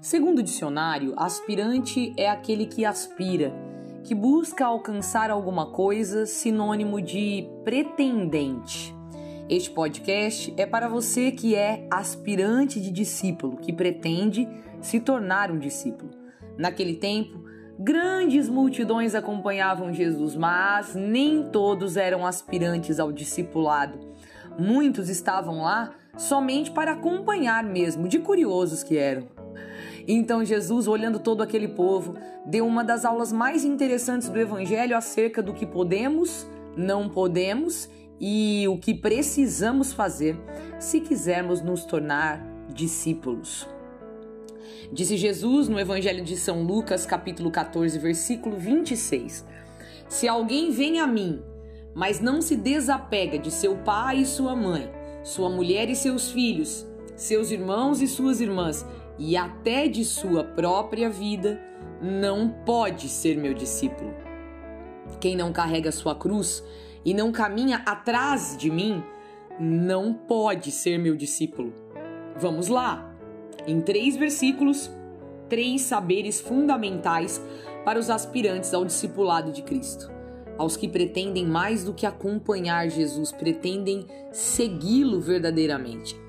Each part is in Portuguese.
Segundo o dicionário, aspirante é aquele que aspira, que busca alcançar alguma coisa, sinônimo de pretendente. Este podcast é para você que é aspirante de discípulo, que pretende se tornar um discípulo. Naquele tempo, grandes multidões acompanhavam Jesus, mas nem todos eram aspirantes ao discipulado. Muitos estavam lá somente para acompanhar mesmo, de curiosos que eram. Então Jesus, olhando todo aquele povo, deu uma das aulas mais interessantes do Evangelho acerca do que podemos, não podemos e o que precisamos fazer se quisermos nos tornar discípulos. Disse Jesus no Evangelho de São Lucas, capítulo 14, versículo 26: Se alguém vem a mim, mas não se desapega de seu pai e sua mãe, sua mulher e seus filhos, seus irmãos e suas irmãs, e até de sua própria vida, não pode ser meu discípulo. Quem não carrega sua cruz e não caminha atrás de mim, não pode ser meu discípulo. Vamos lá! Em três versículos, três saberes fundamentais para os aspirantes ao discipulado de Cristo. Aos que pretendem mais do que acompanhar Jesus, pretendem segui-lo verdadeiramente.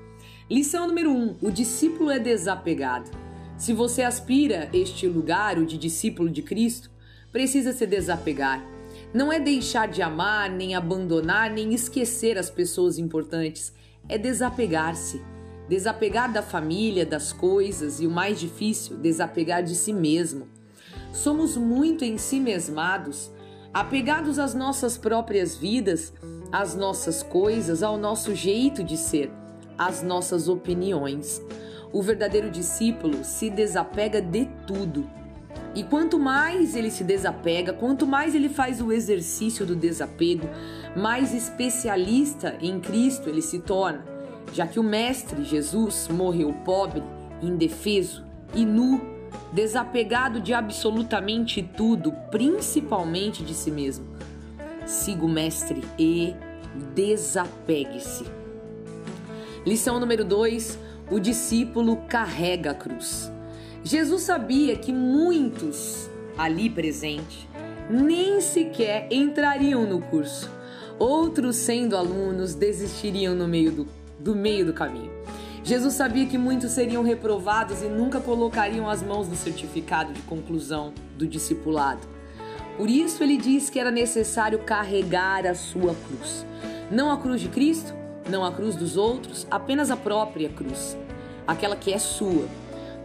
Lição número 1: um, o discípulo é desapegado. Se você aspira este lugar, o de discípulo de Cristo, precisa se desapegar. Não é deixar de amar, nem abandonar, nem esquecer as pessoas importantes. É desapegar-se. Desapegar da família, das coisas e o mais difícil, desapegar de si mesmo. Somos muito em si mesmados, apegados às nossas próprias vidas, às nossas coisas, ao nosso jeito de ser as nossas opiniões. O verdadeiro discípulo se desapega de tudo. E quanto mais ele se desapega, quanto mais ele faz o exercício do desapego, mais especialista em Cristo ele se torna, já que o Mestre Jesus morreu pobre, indefeso e nu, desapegado de absolutamente tudo, principalmente de si mesmo. Siga o Mestre e desapegue-se. Lição número 2: o discípulo carrega a cruz. Jesus sabia que muitos ali presentes nem sequer entrariam no curso. Outros, sendo alunos, desistiriam no meio do, do meio do caminho. Jesus sabia que muitos seriam reprovados e nunca colocariam as mãos no certificado de conclusão do discipulado. Por isso ele disse que era necessário carregar a sua cruz. Não a cruz de Cristo, não a cruz dos outros, apenas a própria cruz, aquela que é sua.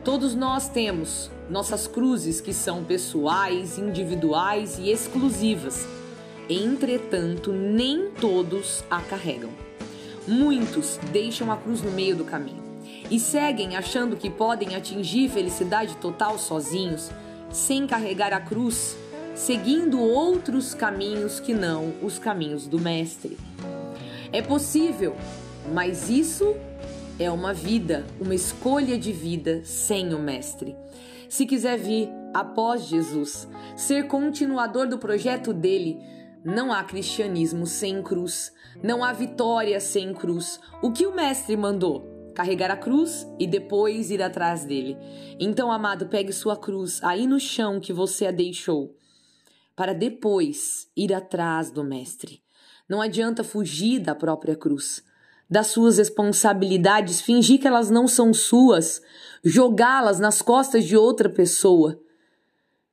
Todos nós temos nossas cruzes que são pessoais, individuais e exclusivas. Entretanto, nem todos a carregam. Muitos deixam a cruz no meio do caminho e seguem achando que podem atingir felicidade total sozinhos, sem carregar a cruz, seguindo outros caminhos que não os caminhos do Mestre. É possível, mas isso é uma vida, uma escolha de vida sem o Mestre. Se quiser vir após Jesus, ser continuador do projeto dele, não há cristianismo sem cruz, não há vitória sem cruz. O que o Mestre mandou? Carregar a cruz e depois ir atrás dele. Então, amado, pegue sua cruz aí no chão que você a deixou, para depois ir atrás do Mestre. Não adianta fugir da própria cruz, das suas responsabilidades, fingir que elas não são suas, jogá-las nas costas de outra pessoa.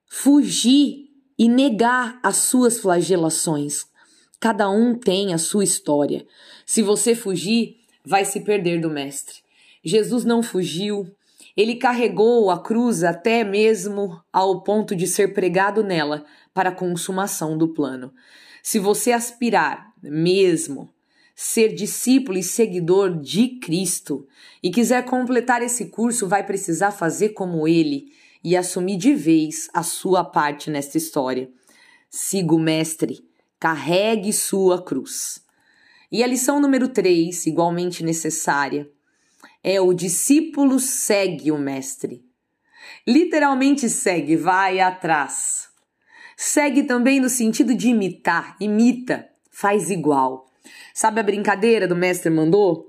Fugir e negar as suas flagelações. Cada um tem a sua história. Se você fugir, vai se perder do Mestre. Jesus não fugiu, ele carregou a cruz até mesmo ao ponto de ser pregado nela para a consumação do plano. Se você aspirar mesmo ser discípulo e seguidor de Cristo e quiser completar esse curso, vai precisar fazer como ele e assumir de vez a sua parte nesta história. Siga o Mestre, carregue sua cruz. E a lição número 3, igualmente necessária, é o discípulo segue o Mestre. Literalmente segue, vai atrás. Segue também no sentido de imitar, imita, faz igual. Sabe a brincadeira do mestre mandou?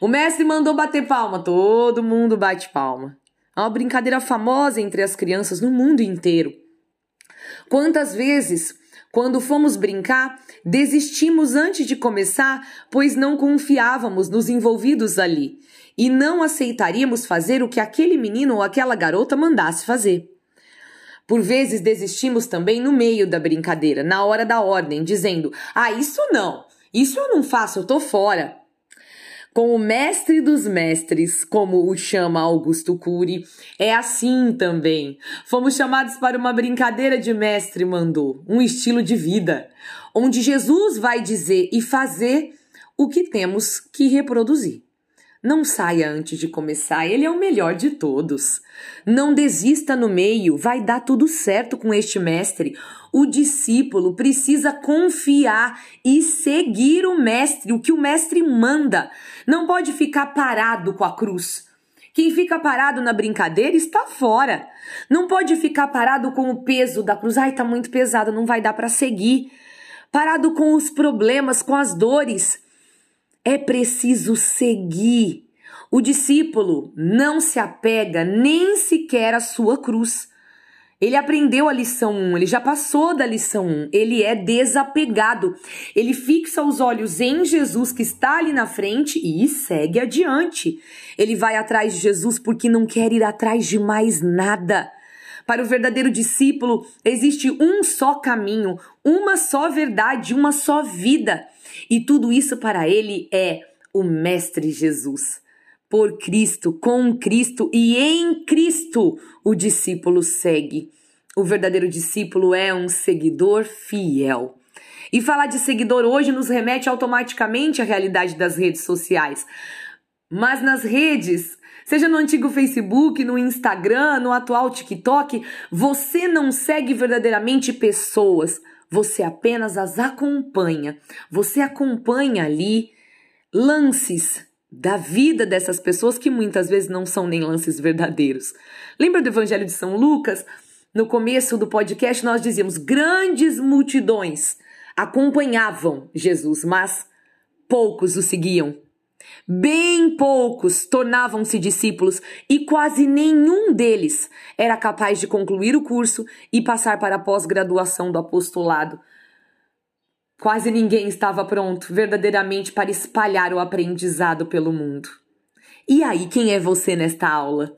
O mestre mandou bater palma, todo mundo bate palma. É uma brincadeira famosa entre as crianças no mundo inteiro. Quantas vezes, quando fomos brincar, desistimos antes de começar, pois não confiávamos nos envolvidos ali e não aceitaríamos fazer o que aquele menino ou aquela garota mandasse fazer. Por vezes desistimos também no meio da brincadeira, na hora da ordem, dizendo: Ah, isso não, isso eu não faço, eu tô fora. Com o mestre dos mestres, como o chama Augusto Cury, é assim também. Fomos chamados para uma brincadeira de mestre mandou, um estilo de vida, onde Jesus vai dizer e fazer o que temos que reproduzir. Não saia antes de começar, ele é o melhor de todos. Não desista no meio, vai dar tudo certo com este mestre. O discípulo precisa confiar e seguir o mestre, o que o mestre manda. Não pode ficar parado com a cruz. Quem fica parado na brincadeira está fora. Não pode ficar parado com o peso da cruz. Ai, tá muito pesado, não vai dar para seguir. Parado com os problemas, com as dores. É preciso seguir. O discípulo não se apega nem sequer à sua cruz. Ele aprendeu a lição 1, ele já passou da lição 1, ele é desapegado. Ele fixa os olhos em Jesus que está ali na frente e segue adiante. Ele vai atrás de Jesus porque não quer ir atrás de mais nada. Para o verdadeiro discípulo, existe um só caminho, uma só verdade, uma só vida. E tudo isso para ele é o Mestre Jesus. Por Cristo, com Cristo e em Cristo, o discípulo segue. O verdadeiro discípulo é um seguidor fiel. E falar de seguidor hoje nos remete automaticamente à realidade das redes sociais. Mas nas redes, seja no antigo Facebook, no Instagram, no atual TikTok, você não segue verdadeiramente pessoas, você apenas as acompanha. Você acompanha ali lances da vida dessas pessoas que muitas vezes não são nem lances verdadeiros. Lembra do Evangelho de São Lucas? No começo do podcast nós dizíamos grandes multidões acompanhavam Jesus, mas poucos o seguiam. Bem poucos tornavam-se discípulos e quase nenhum deles era capaz de concluir o curso e passar para a pós-graduação do apostolado. Quase ninguém estava pronto verdadeiramente para espalhar o aprendizado pelo mundo. E aí, quem é você nesta aula?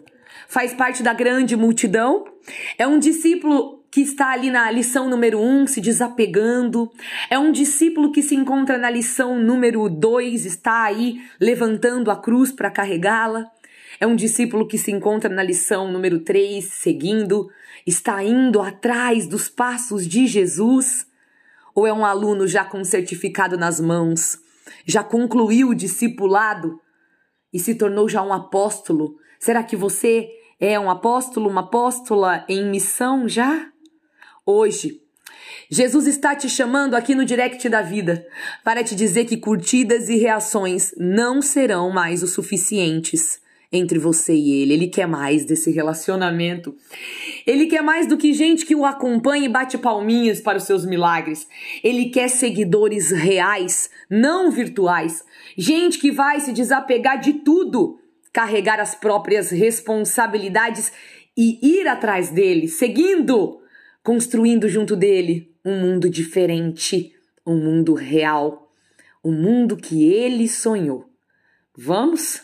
Faz parte da grande multidão? É um discípulo que está ali na lição número um, se desapegando. É um discípulo que se encontra na lição número dois, está aí levantando a cruz para carregá-la. É um discípulo que se encontra na lição número três, seguindo, está indo atrás dos passos de Jesus. Ou é um aluno já com certificado nas mãos, já concluiu o discipulado e se tornou já um apóstolo? Será que você é um apóstolo, uma apóstola em missão já? Hoje. Jesus está te chamando aqui no direct da vida para te dizer que curtidas e reações não serão mais o suficientes entre você e ele. Ele quer mais desse relacionamento. Ele quer mais do que gente que o acompanha e bate palminhas para os seus milagres. Ele quer seguidores reais, não virtuais. Gente que vai se desapegar de tudo, carregar as próprias responsabilidades e ir atrás dele, seguindo construindo junto dele um mundo diferente, um mundo real, um mundo que ele sonhou. Vamos?